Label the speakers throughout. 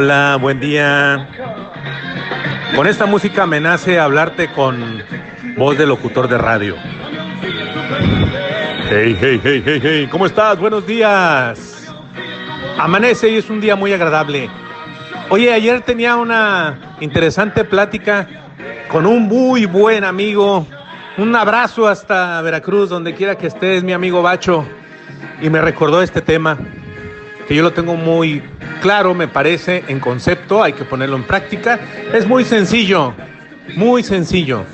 Speaker 1: Hola, buen día. Con esta música me nace hablarte con voz de locutor de radio. Hey, hey, hey, hey, hey, ¿cómo estás? Buenos días. Amanece y es un día muy agradable. Oye, ayer tenía una interesante plática con un muy buen amigo. Un abrazo hasta Veracruz, donde quiera que estés, mi amigo Bacho. Y me recordó este tema, que yo lo tengo muy claro, me parece, en concepto, hay que ponerlo en práctica. Es muy sencillo, muy sencillo.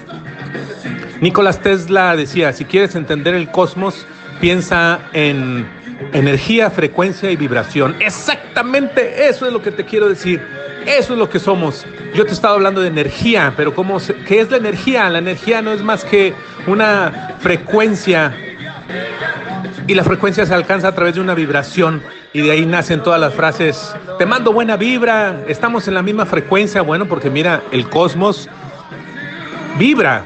Speaker 1: Nicolás Tesla decía, si quieres entender el cosmos, piensa en energía, frecuencia y vibración. Exactamente eso es lo que te quiero decir. Eso es lo que somos. Yo te he estado hablando de energía, pero ¿cómo ¿qué es la energía? La energía no es más que una frecuencia y la frecuencia se alcanza a través de una vibración y de ahí nacen todas las frases, te mando buena vibra, estamos en la misma frecuencia, bueno, porque mira, el cosmos vibra,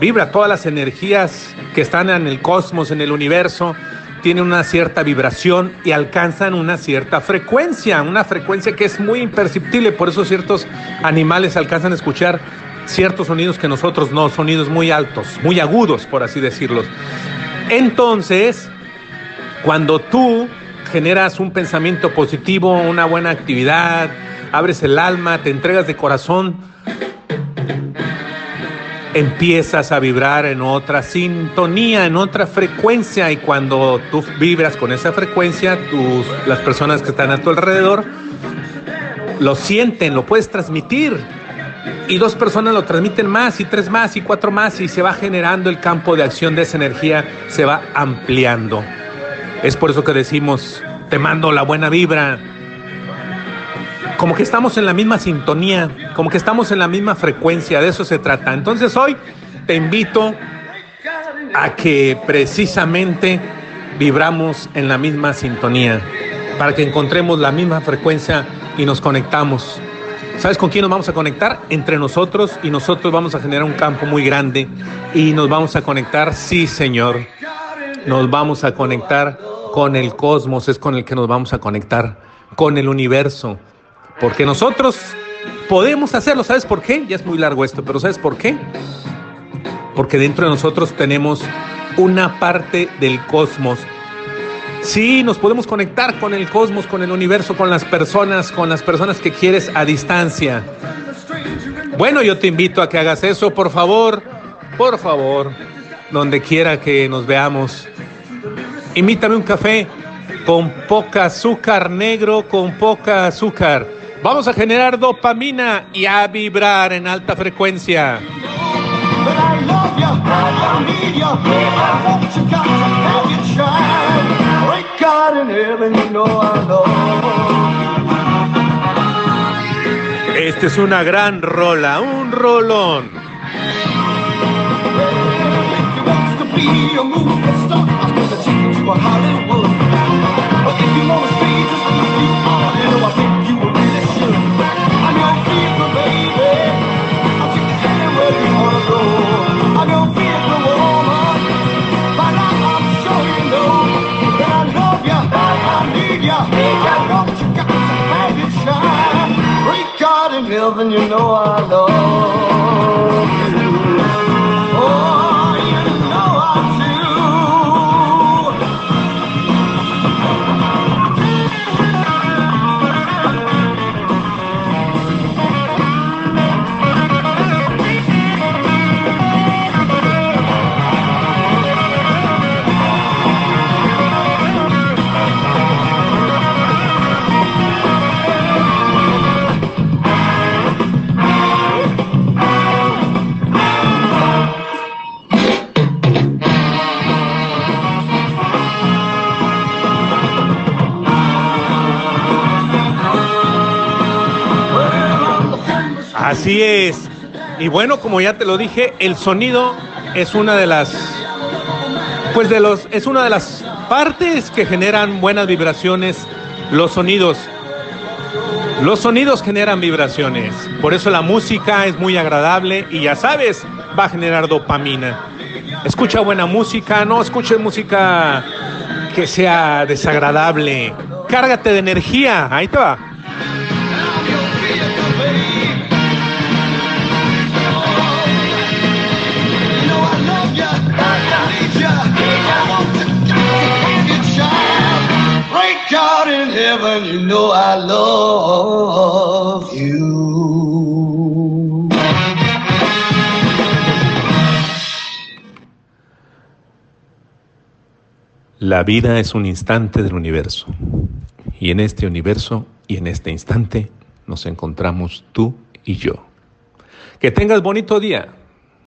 Speaker 1: vibra todas las energías que están en el cosmos, en el universo, tienen una cierta vibración y alcanzan una cierta frecuencia, una frecuencia que es muy imperceptible, por eso ciertos animales alcanzan a escuchar ciertos sonidos que nosotros no, sonidos muy altos, muy agudos, por así decirlos. Entonces, cuando tú generas un pensamiento positivo, una buena actividad, abres el alma, te entregas de corazón, empiezas a vibrar en otra sintonía, en otra frecuencia y cuando tú vibras con esa frecuencia, tus, las personas que están a tu alrededor lo sienten, lo puedes transmitir y dos personas lo transmiten más y tres más y cuatro más y se va generando el campo de acción de esa energía, se va ampliando. Es por eso que decimos, te mando la buena vibra. Como que estamos en la misma sintonía, como que estamos en la misma frecuencia, de eso se trata. Entonces hoy te invito a que precisamente vibramos en la misma sintonía, para que encontremos la misma frecuencia y nos conectamos. ¿Sabes con quién nos vamos a conectar? Entre nosotros y nosotros vamos a generar un campo muy grande y nos vamos a conectar, sí Señor, nos vamos a conectar con el cosmos, es con el que nos vamos a conectar, con el universo, porque nosotros podemos hacerlo, ¿sabes por qué? Ya es muy largo esto, pero ¿sabes por qué? Porque dentro de nosotros tenemos una parte del cosmos. Sí, nos podemos conectar con el cosmos, con el universo, con las personas, con las personas que quieres a distancia. Bueno, yo te invito a que hagas eso, por favor, por favor, donde quiera que nos veamos. Invítame un café con poca azúcar negro, con poca azúcar. Vamos a generar dopamina y a vibrar en alta frecuencia. Esta es una gran rola, un rolón. God in heaven, you know I love Así es. Y bueno, como ya te lo dije, el sonido es una de las pues de los es una de las partes que generan buenas vibraciones, los sonidos. Los sonidos generan vibraciones. Por eso la música es muy agradable y ya sabes, va a generar dopamina. Escucha buena música, no escuches música que sea desagradable. Cárgate de energía. Ahí te va. La vida es un instante del universo. Y en este universo y en este instante nos encontramos tú y yo. Que tengas bonito día.